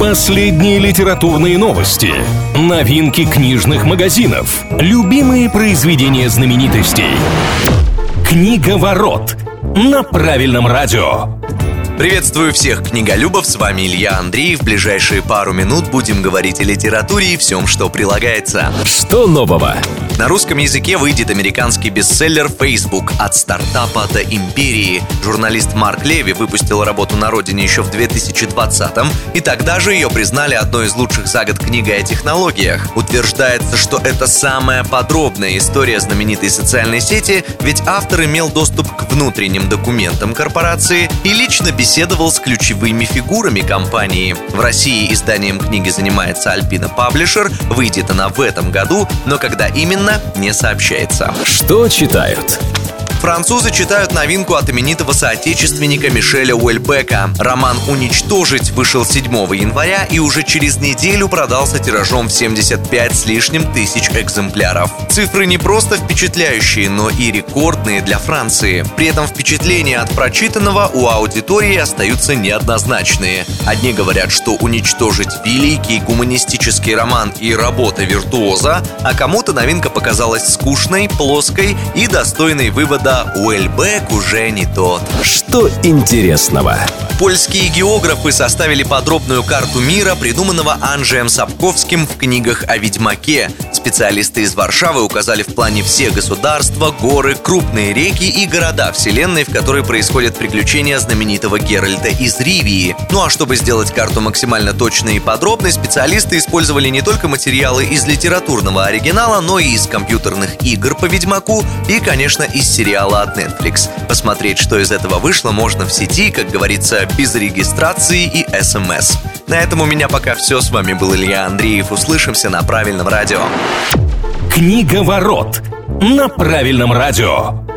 Последние литературные новости, новинки книжных магазинов, любимые произведения знаменитостей. Книга ворот на правильном радио. Приветствую всех книголюбов, с вами Илья Андреев. В ближайшие пару минут будем говорить о литературе и всем, что прилагается. Что нового? На русском языке выйдет американский бестселлер Facebook «От стартапа до империи». Журналист Марк Леви выпустил работу на родине еще в 2020-м, и тогда же ее признали одной из лучших за год книгой о технологиях. Утверждается, что это самая подробная история знаменитой социальной сети, ведь автор имел доступ к внутренним документам корпорации и лично беседовал с ключевыми фигурами компании. В России изданием книги занимается Альпина Паблишер, выйдет она в этом году, но когда именно не сообщается. Что читают? Французы читают новинку от именитого соотечественника Мишеля Уэльбека. Роман «Уничтожить» вышел 7 января и уже через неделю продался тиражом в 75 с лишним тысяч экземпляров. Цифры не просто впечатляющие, но и рекордные для Франции. При этом впечатления от прочитанного у аудитории остаются неоднозначные. Одни говорят, что «Уничтожить» — великий гуманистический роман и работа виртуоза, а кому-то новинка показалась скучной, плоской и достойной вывода года Уэльбек уже не тот. Что интересного? Польские географы составили подробную карту мира, придуманного Анджеем Сапковским в книгах о Ведьмаке. Специалисты из Варшавы указали в плане все государства, горы, крупные реки и города Вселенной, в которой происходят приключения знаменитого Геральта из Ривии. Ну а чтобы сделать карту максимально точной и подробной, специалисты использовали не только материалы из литературного оригинала, но и из компьютерных игр по Ведьмаку и, конечно, из сериала от Netflix. Посмотреть, что из этого вышло, можно в сети, как говорится, без регистрации и смс. На этом у меня пока все. С вами был Илья Андреев. Услышимся на правильном радио. Книга ворот на правильном радио.